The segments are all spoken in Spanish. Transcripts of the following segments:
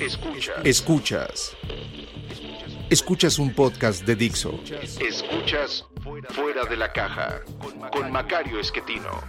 Escuchas. Escuchas. Escuchas un podcast de Dixo. Escuchas Fuera de la Caja con Macario Esquetino.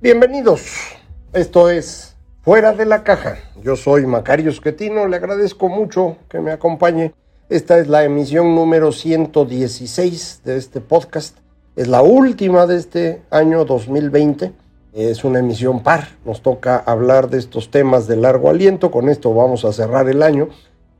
Bienvenidos. Esto es Fuera de la Caja. Yo soy Macario Esquetino. Le agradezco mucho que me acompañe. Esta es la emisión número 116 de este podcast. Es la última de este año 2020. Es una emisión par. Nos toca hablar de estos temas de largo aliento. Con esto vamos a cerrar el año.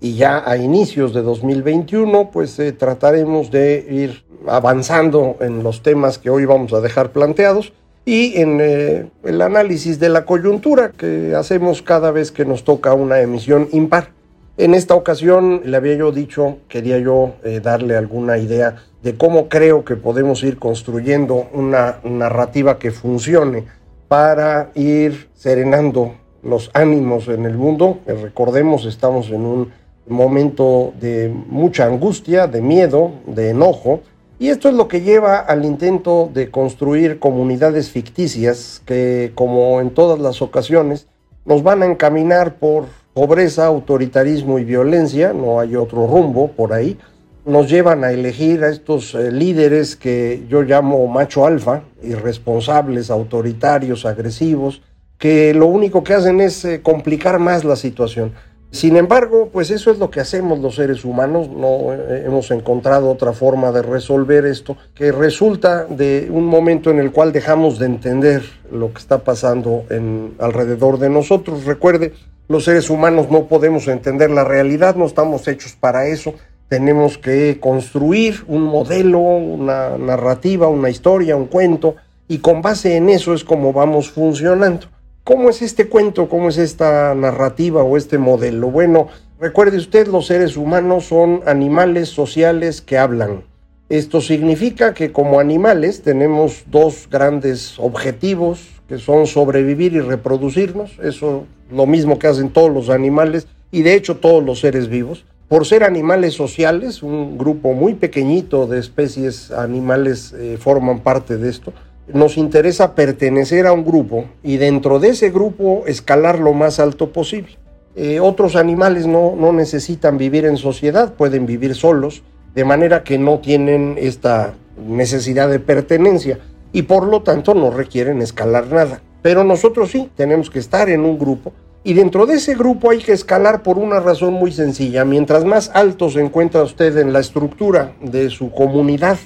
Y ya a inicios de 2021, pues eh, trataremos de ir avanzando en los temas que hoy vamos a dejar planteados y en eh, el análisis de la coyuntura que hacemos cada vez que nos toca una emisión impar. En esta ocasión, le había yo dicho, quería yo eh, darle alguna idea de cómo creo que podemos ir construyendo una narrativa que funcione para ir serenando los ánimos en el mundo. Eh, recordemos, estamos en un momento de mucha angustia, de miedo, de enojo, y esto es lo que lleva al intento de construir comunidades ficticias que, como en todas las ocasiones, nos van a encaminar por pobreza, autoritarismo y violencia, no hay otro rumbo por ahí, nos llevan a elegir a estos eh, líderes que yo llamo macho alfa, irresponsables, autoritarios, agresivos, que lo único que hacen es eh, complicar más la situación. Sin embargo, pues eso es lo que hacemos los seres humanos, no eh, hemos encontrado otra forma de resolver esto, que resulta de un momento en el cual dejamos de entender lo que está pasando en, alrededor de nosotros. Recuerde, los seres humanos no podemos entender la realidad, no estamos hechos para eso, tenemos que construir un modelo, una narrativa, una historia, un cuento, y con base en eso es como vamos funcionando. ¿Cómo es este cuento? ¿Cómo es esta narrativa o este modelo? Bueno, recuerde usted, los seres humanos son animales sociales que hablan. Esto significa que como animales tenemos dos grandes objetivos, que son sobrevivir y reproducirnos. Eso lo mismo que hacen todos los animales y de hecho todos los seres vivos. Por ser animales sociales, un grupo muy pequeñito de especies animales eh, forman parte de esto nos interesa pertenecer a un grupo y dentro de ese grupo escalar lo más alto posible. Eh, otros animales no necesitan vivir en sociedad, pueden vivir solos, de manera que no tienen esta necesidad de pertenencia y por lo tanto no requieren escalar nada. Pero nosotros sí, tenemos que estar en un grupo y dentro de ese grupo hay que escalar por una razón muy sencilla. Mientras más alto se encuentra usted en la estructura de su comunidad,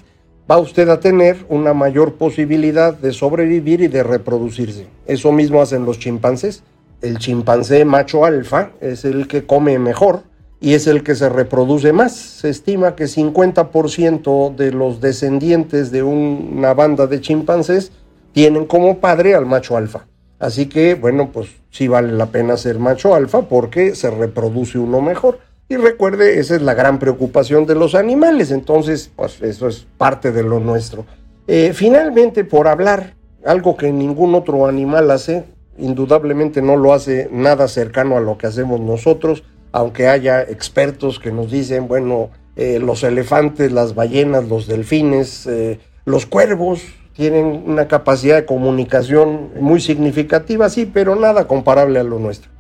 va usted a tener una mayor posibilidad de sobrevivir y de reproducirse. Eso mismo hacen los chimpancés. El chimpancé macho alfa es el que come mejor y es el que se reproduce más. Se estima que 50% de los descendientes de una banda de chimpancés tienen como padre al macho alfa. Así que, bueno, pues sí vale la pena ser macho alfa porque se reproduce uno mejor. Y recuerde, esa es la gran preocupación de los animales, entonces, pues eso es parte de lo nuestro. Eh, finalmente, por hablar, algo que ningún otro animal hace, indudablemente no lo hace nada cercano a lo que hacemos nosotros, aunque haya expertos que nos dicen, bueno, eh, los elefantes, las ballenas, los delfines, eh, los cuervos tienen una capacidad de comunicación muy significativa, sí, pero nada comparable a lo nuestro.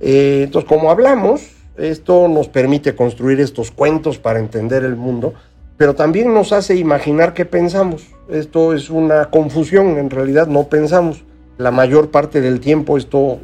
entonces, como hablamos, esto nos permite construir estos cuentos para entender el mundo, pero también nos hace imaginar qué pensamos. Esto es una confusión, en realidad no pensamos. La mayor parte del tiempo esto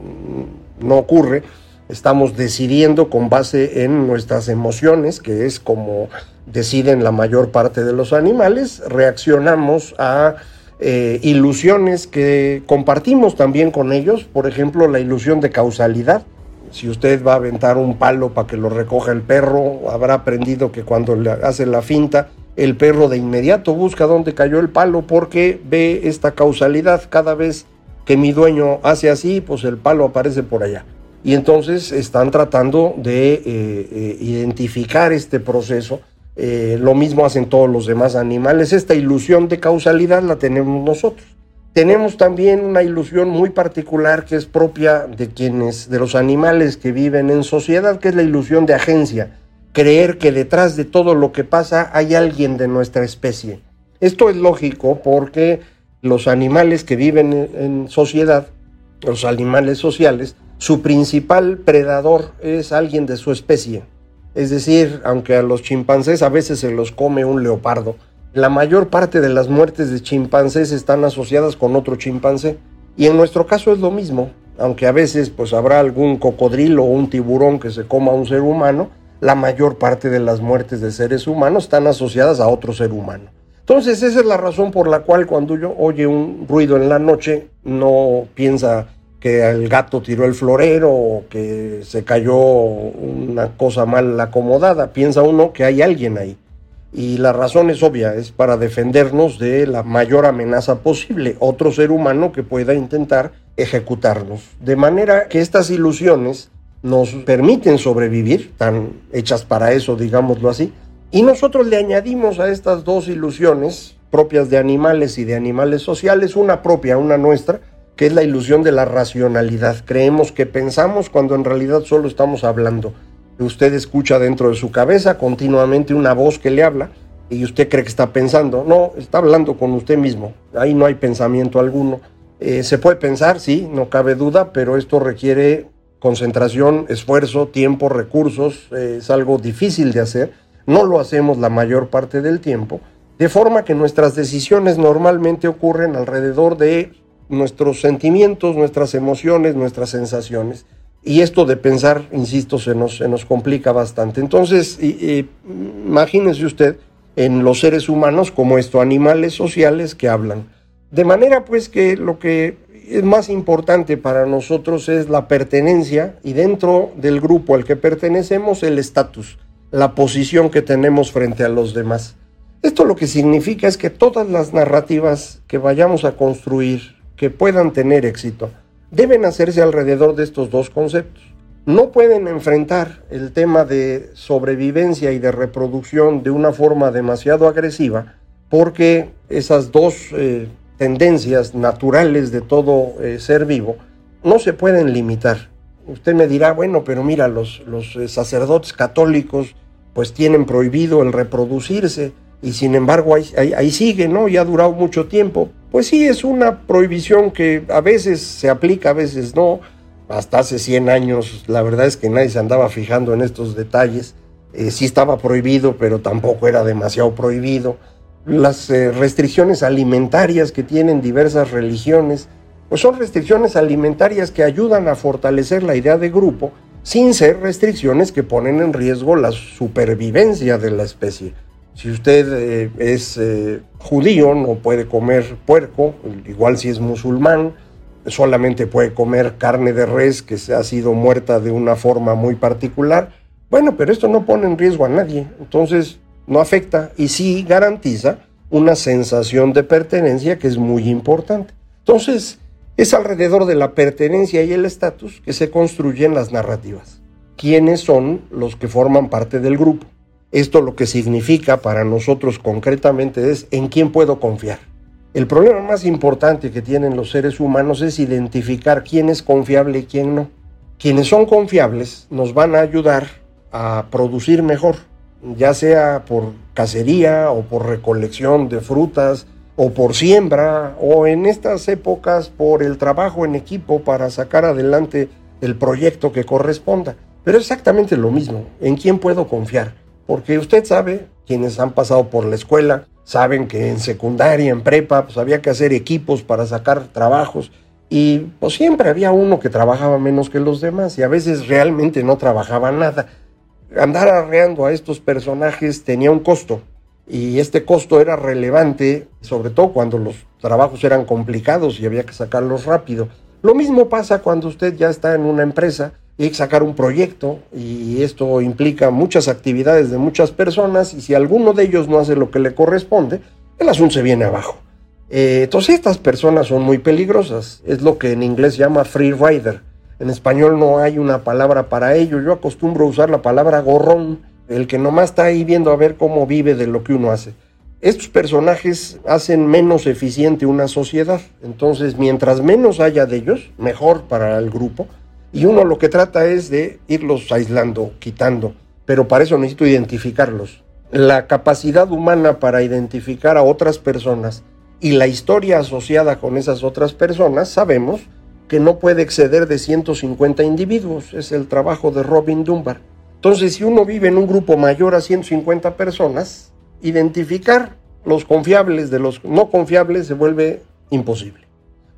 no ocurre. Estamos decidiendo con base en nuestras emociones, que es como deciden la mayor parte de los animales. Reaccionamos a eh, ilusiones que compartimos también con ellos, por ejemplo, la ilusión de causalidad si usted va a aventar un palo para que lo recoja el perro, habrá aprendido que cuando le hace la finta, el perro de inmediato busca dónde cayó el palo porque ve esta causalidad. Cada vez que mi dueño hace así, pues el palo aparece por allá. Y entonces están tratando de eh, eh, identificar este proceso. Eh, lo mismo hacen todos los demás animales. Esta ilusión de causalidad la tenemos nosotros. Tenemos también una ilusión muy particular que es propia de quienes, de los animales que viven en sociedad, que es la ilusión de agencia creer que detrás de todo lo que pasa hay alguien de nuestra especie. Esto es lógico porque los animales que viven en sociedad, los animales sociales, su principal predador es alguien de su especie. Es decir, aunque a los chimpancés a veces se los come un leopardo, la mayor parte de las muertes de chimpancés están asociadas con otro chimpancé. Y en nuestro caso es lo mismo, aunque a veces pues habrá algún cocodrilo o un tiburón que se coma a un ser humano, la mayor parte de las muertes de seres humanos están asociadas a otro ser humano. Entonces esa es la razón por la cual cuando yo oye un ruido en la noche no piensa que el gato tiró el florero o que se cayó una cosa mal acomodada, piensa uno que hay alguien ahí. Y la razón es obvia, es para defendernos de la mayor amenaza posible, otro ser humano que pueda intentar ejecutarnos. De manera que estas ilusiones nos permiten sobrevivir, están hechas para eso, digámoslo así, y nosotros le añadimos a estas dos ilusiones propias de animales y de animales sociales, una propia, una nuestra, que es la ilusión de la racionalidad. Creemos que pensamos cuando en realidad solo estamos hablando. Usted escucha dentro de su cabeza continuamente una voz que le habla y usted cree que está pensando. No, está hablando con usted mismo. Ahí no hay pensamiento alguno. Eh, se puede pensar, sí, no cabe duda, pero esto requiere concentración, esfuerzo, tiempo, recursos, eh, es algo difícil de hacer, no lo hacemos la mayor parte del tiempo, de forma que nuestras decisiones normalmente ocurren alrededor de nuestros sentimientos, nuestras emociones, nuestras sensaciones. Y esto de pensar, insisto, se nos, se nos complica bastante. Entonces, imagínese usted en los seres humanos como esto, animales sociales que hablan. De manera pues que lo que es más importante para nosotros es la pertenencia y dentro del grupo al que pertenecemos el estatus, la posición que tenemos frente a los demás. Esto lo que significa es que todas las narrativas que vayamos a construir, que puedan tener éxito, deben hacerse alrededor de estos dos conceptos. No pueden enfrentar el tema de sobrevivencia y de reproducción de una forma demasiado agresiva porque esas dos eh, tendencias naturales de todo eh, ser vivo no se pueden limitar. Usted me dirá, bueno, pero mira, los, los eh, sacerdotes católicos pues tienen prohibido el reproducirse y sin embargo ahí, ahí, sigue, ¿no? Y ha durado mucho tiempo. Pues sí, es una prohibición que a veces se aplica, a veces no. Hasta hace 100 años la verdad es que nadie se andaba fijando en estos detalles. Eh, sí estaba prohibido, pero tampoco era demasiado prohibido las eh, restricciones alimentarias que tienen diversas religiones, pues son restricciones alimentarias que ayudan a fortalecer la idea de grupo sin ser restricciones que ponen en riesgo la supervivencia de la especie. Si usted eh, es eh, judío, no puede comer puerco, igual si es musulmán, solamente puede comer carne de res que ha sido muerta de una forma muy particular. Bueno, pero esto no pone en riesgo a nadie. Entonces, no afecta y sí garantiza una sensación de pertenencia que es muy importante. Entonces, es alrededor de la pertenencia y el estatus que se construyen las narrativas. ¿Quiénes son los que forman parte del grupo? Esto lo que significa para nosotros concretamente es en quién puedo confiar. El problema más importante que tienen los seres humanos es identificar quién es confiable y quién no. Quienes son confiables nos van a ayudar a producir mejor, ya sea por cacería o por recolección de frutas o por siembra o en estas épocas por el trabajo en equipo para sacar adelante el proyecto que corresponda. Pero exactamente lo mismo, ¿en quién puedo confiar? Porque usted sabe, quienes han pasado por la escuela, saben que en secundaria, en prepa, pues había que hacer equipos para sacar trabajos y pues siempre había uno que trabajaba menos que los demás y a veces realmente no trabajaba nada andar arreando a estos personajes tenía un costo y este costo era relevante, sobre todo cuando los trabajos eran complicados y había que sacarlos rápido. Lo mismo pasa cuando usted ya está en una empresa que sacar un proyecto y esto implica muchas actividades de muchas personas y si alguno de ellos no hace lo que le corresponde, el asunto se viene abajo. Eh, entonces estas personas son muy peligrosas, es lo que en inglés llama free rider. En español no hay una palabra para ello, yo acostumbro a usar la palabra gorrón, el que nomás está ahí viendo a ver cómo vive de lo que uno hace. Estos personajes hacen menos eficiente una sociedad, entonces mientras menos haya de ellos, mejor para el grupo, y uno lo que trata es de irlos aislando, quitando, pero para eso necesito identificarlos. La capacidad humana para identificar a otras personas y la historia asociada con esas otras personas, sabemos que no puede exceder de 150 individuos, es el trabajo de Robin Dunbar. Entonces, si uno vive en un grupo mayor a 150 personas, identificar los confiables de los no confiables se vuelve imposible.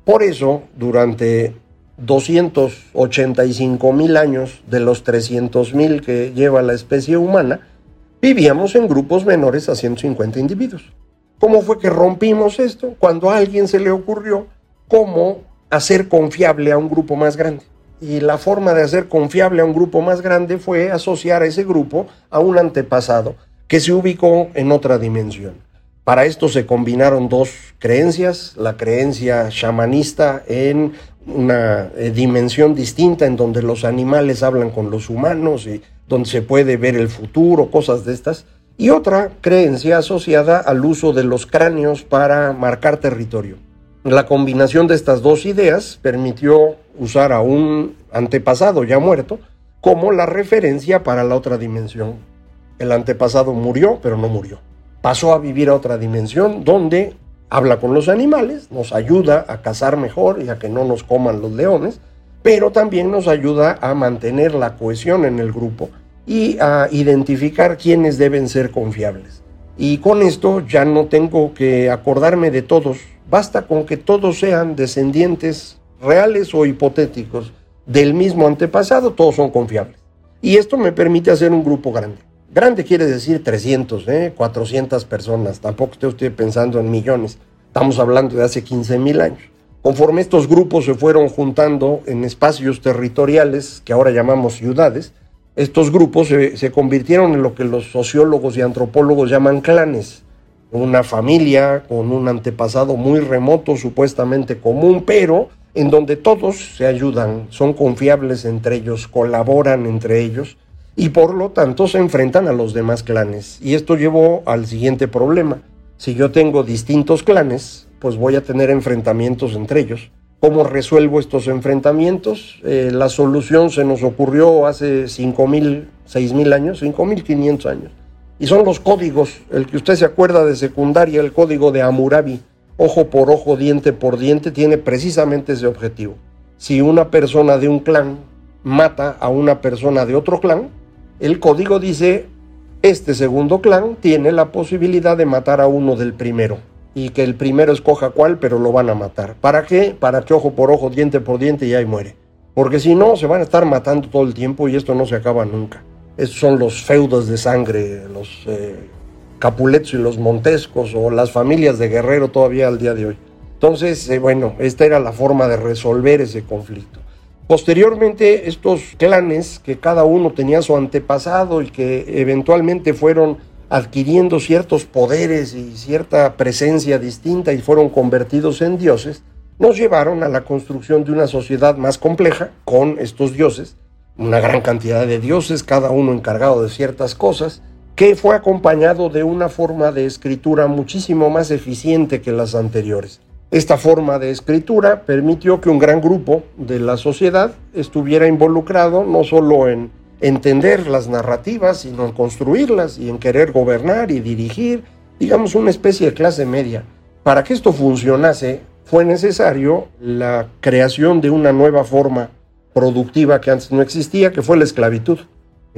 Por eso, durante 285 mil años de los 300 mil que lleva la especie humana, vivíamos en grupos menores a 150 individuos. ¿Cómo fue que rompimos esto? Cuando a alguien se le ocurrió cómo hacer confiable a un grupo más grande. Y la forma de hacer confiable a un grupo más grande fue asociar a ese grupo a un antepasado que se ubicó en otra dimensión. Para esto se combinaron dos creencias, la creencia shamanista en una eh, dimensión distinta en donde los animales hablan con los humanos y donde se puede ver el futuro, cosas de estas, y otra creencia asociada al uso de los cráneos para marcar territorio. La combinación de estas dos ideas permitió usar a un antepasado ya muerto como la referencia para la otra dimensión. El antepasado murió, pero no murió. Pasó a vivir a otra dimensión donde habla con los animales, nos ayuda a cazar mejor y a que no nos coman los leones, pero también nos ayuda a mantener la cohesión en el grupo y a identificar quiénes deben ser confiables. Y con esto ya no tengo que acordarme de todos, basta con que todos sean descendientes reales o hipotéticos del mismo antepasado, todos son confiables. Y esto me permite hacer un grupo grande. Grande quiere decir 300, ¿eh? 400 personas. Tampoco esté usted pensando en millones. Estamos hablando de hace 15 mil años. Conforme estos grupos se fueron juntando en espacios territoriales que ahora llamamos ciudades, estos grupos se, se convirtieron en lo que los sociólogos y antropólogos llaman clanes. Una familia con un antepasado muy remoto, supuestamente común, pero en donde todos se ayudan, son confiables entre ellos, colaboran entre ellos y por lo tanto se enfrentan a los demás clanes. Y esto llevó al siguiente problema. Si yo tengo distintos clanes, pues voy a tener enfrentamientos entre ellos. ¿Cómo resuelvo estos enfrentamientos? Eh, la solución se nos ocurrió hace 5.000, 6.000 años, 5.500 años. Y son los códigos, el que usted se acuerda de secundaria, el código de Hammurabi, ojo por ojo, diente por diente, tiene precisamente ese objetivo. Si una persona de un clan mata a una persona de otro clan, el código dice, este segundo clan tiene la posibilidad de matar a uno del primero y que el primero escoja cuál, pero lo van a matar. ¿Para qué? Para que ojo por ojo, diente por diente y ahí muere. Porque si no, se van a estar matando todo el tiempo y esto no se acaba nunca. Estos son los feudos de sangre, los eh, Capuletos y los Montescos o las familias de Guerrero todavía al día de hoy. Entonces, eh, bueno, esta era la forma de resolver ese conflicto. Posteriormente, estos clanes, que cada uno tenía su antepasado y que eventualmente fueron adquiriendo ciertos poderes y cierta presencia distinta y fueron convertidos en dioses, nos llevaron a la construcción de una sociedad más compleja con estos dioses, una gran cantidad de dioses, cada uno encargado de ciertas cosas, que fue acompañado de una forma de escritura muchísimo más eficiente que las anteriores. Esta forma de escritura permitió que un gran grupo de la sociedad estuviera involucrado no solo en entender las narrativas, sino en construirlas y en querer gobernar y dirigir, digamos, una especie de clase media. Para que esto funcionase, fue necesario la creación de una nueva forma productiva que antes no existía, que fue la esclavitud.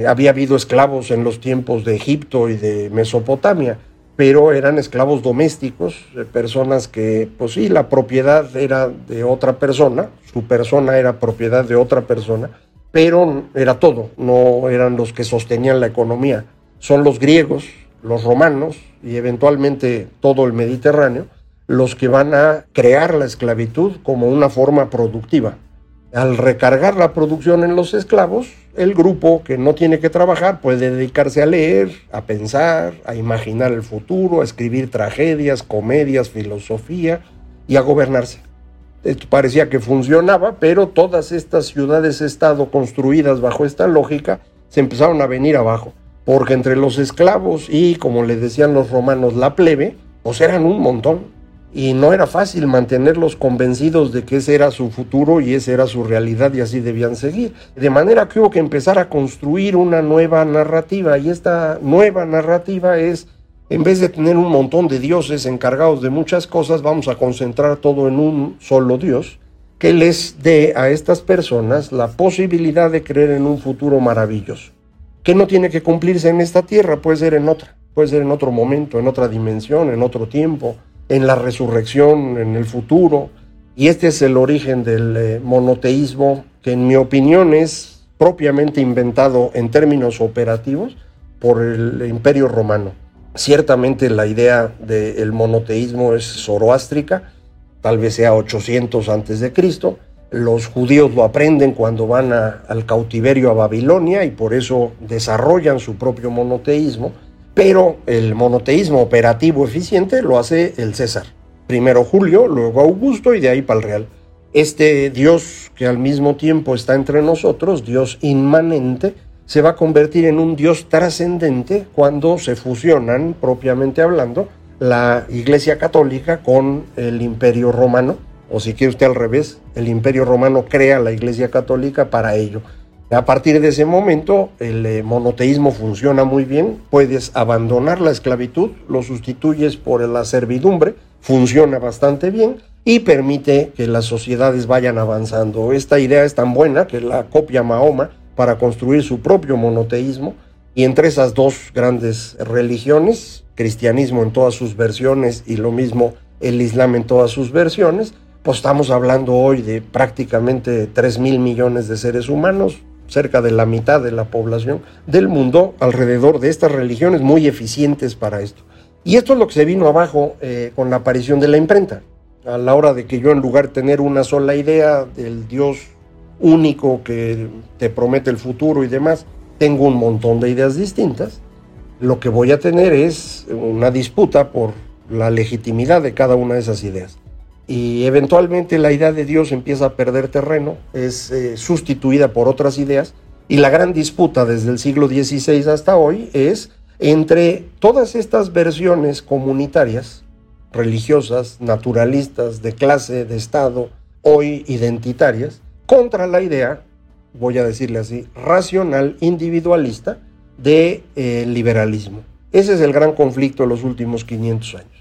Había habido esclavos en los tiempos de Egipto y de Mesopotamia, pero eran esclavos domésticos, eh, personas que, pues sí, la propiedad era de otra persona, su persona era propiedad de otra persona, pero era todo, no eran los que sostenían la economía. Son los griegos, los romanos y eventualmente todo el Mediterráneo los que van a crear la esclavitud como una forma productiva. Al recargar la producción en los esclavos, el grupo que no tiene que trabajar puede dedicarse a leer, a pensar, a imaginar el futuro, a escribir tragedias, comedias, filosofía y a gobernarse. Esto parecía que funcionaba, pero todas estas ciudades-estado construidas bajo esta lógica se empezaron a venir abajo, porque entre los esclavos y, como le decían los romanos, la plebe, pues eran un montón y no era fácil mantenerlos convencidos de que ese era su futuro y esa era su realidad y así debían seguir. De manera que hubo que empezar a construir una nueva narrativa y esta nueva narrativa es, en vez de tener un montón de dioses encargados de muchas cosas, vamos a concentrar todo en un solo Dios que les dé a estas personas la posibilidad de creer en un futuro maravilloso, que no tiene que cumplirse en esta tierra, puede ser en otra, puede ser en otro momento, en otra dimensión, en otro tiempo en la resurrección, en el futuro. Y este es el origen del eh, monoteísmo, que en mi opinión es propiamente inventado en términos operativos por el imperio romano. Ciertamente la idea del monoteísmo es zoroástrica, tal vez sea 800 antes de Cristo. Los judíos lo aprenden cuando van al cautiverio a Babilonia y por eso desarrollan su propio monoteísmo pero el monoteísmo operativo eficiente lo hace el César. Primero Julio, luego Augusto y de ahí para el Real. Este Dios que al mismo tiempo está entre nosotros, Dios inmanente, se va a convertir en un Dios trascendente cuando se fusionan, propiamente hablando, la Iglesia Católica con el Imperio Romano, o si quiere usted al revés, el Imperio Romano crea la Iglesia Católica para ello. A partir de ese momento, el eh, monoteísmo funciona muy bien, puedes abandonar la esclavitud, lo sustituyes por la servidumbre, funciona bastante bien y permite que las sociedades vayan avanzando. Esta idea es tan buena que la copia Mahoma para construir su propio monoteísmo y entre esas dos grandes religiones, cristianismo en todas sus versiones y lo mismo el islam en todas sus versiones, pues estamos hablando hoy de prácticamente 3 mil millones de seres humanos, cerca de la mitad de la población del mundo alrededor de estas religiones muy eficientes para esto. Y esto es lo que se vino abajo eh, con la aparición de la imprenta. A la hora de que yo en lugar de tener una sola idea del Dios único que te promete el futuro y demás, tengo un montón de ideas distintas, lo que voy a tener es una disputa por la legitimidad de cada una de esas ideas y eventualmente la idea de Dios empieza a perder terreno, es eh, sustituida por otras ideas y la gran disputa desde el siglo XVI hasta hoy es entre todas estas versiones comunitarias, religiosas, naturalistas, de clase, de Estado, hoy identitarias, contra la idea, voy a decirle así, racional, individualista de eh, liberalismo. Ese es el gran conflicto de los últimos 500 años.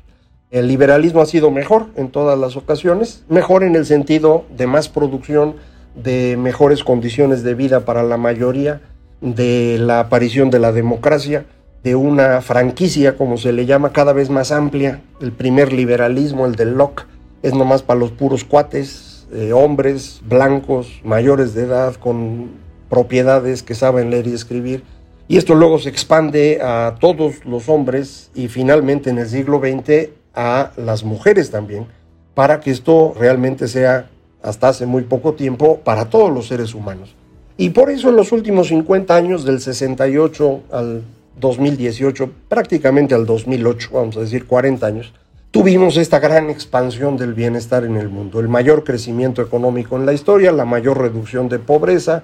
El liberalismo ha sido mejor en todas las ocasiones, mejor en el sentido de más producción, de mejores condiciones de vida para la mayoría, de la aparición de la democracia, de una franquicia, como se le llama, cada vez más amplia. El primer liberalismo, el del Locke, es nomás para los puros cuates, eh, hombres blancos, mayores de edad, con propiedades que saben leer y escribir. Y esto luego se expande a todos los hombres y finalmente en el siglo XX a las mujeres también, para que esto realmente sea, hasta hace muy poco tiempo, para todos los seres humanos. Y por eso en los últimos 50 años, del 68 al 2018, prácticamente al 2008, vamos a decir 40 años, tuvimos esta gran expansión del bienestar en el mundo, el mayor crecimiento económico en la historia, la mayor reducción de pobreza,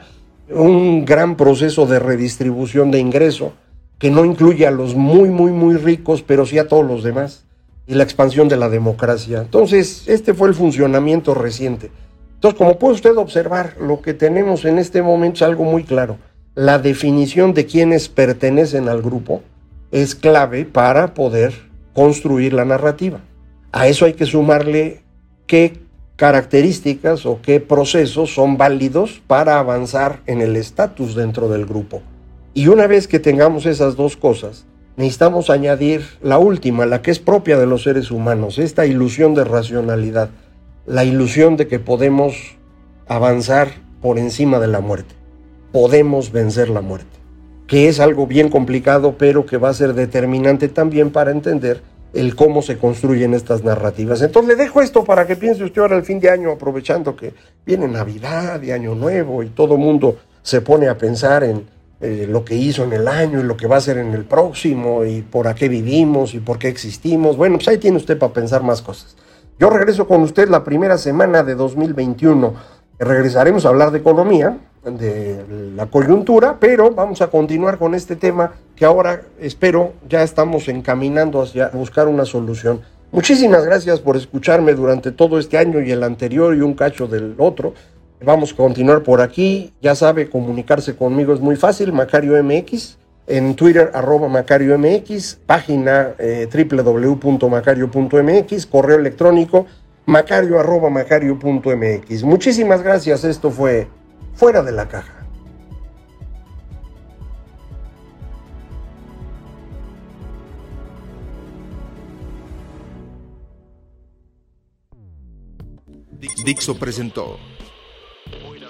un gran proceso de redistribución de ingreso que no incluye a los muy, muy, muy ricos, pero sí a todos los demás y la expansión de la democracia. Entonces, este fue el funcionamiento reciente. Entonces, como puede usted observar, lo que tenemos en este momento es algo muy claro. La definición de quienes pertenecen al grupo es clave para poder construir la narrativa. A eso hay que sumarle qué características o qué procesos son válidos para avanzar en el estatus dentro del grupo. Y una vez que tengamos esas dos cosas, necesitamos añadir la última, la que es propia de los seres humanos, esta ilusión de racionalidad, la ilusión de que podemos avanzar por encima de la muerte, podemos vencer la muerte, que es algo bien complicado, pero que va a ser determinante también para entender el cómo se construyen estas narrativas. Entonces le dejo esto para que piense usted ahora el fin de año, aprovechando que viene Navidad y Año Nuevo y todo mundo se pone a pensar en eh, lo que hizo en el año y lo que va a hacer en el próximo y por qué vivimos y por qué existimos. Bueno, pues ahí tiene usted para pensar más cosas. Yo regreso con usted la primera semana de 2021. Regresaremos a hablar de economía, de la coyuntura, pero vamos a continuar con este tema que ahora espero ya estamos encaminando hacia buscar una solución. Muchísimas gracias por escucharme durante todo este año y el anterior y un cacho del otro. Vamos a continuar por aquí. Ya sabe, comunicarse conmigo es muy fácil, Macario MX. En Twitter, arroba Macario MX, página eh, www.macario.mx, correo electrónico macario arroba macario.mx. Muchísimas gracias. Esto fue Fuera de la Caja. Dixo presentó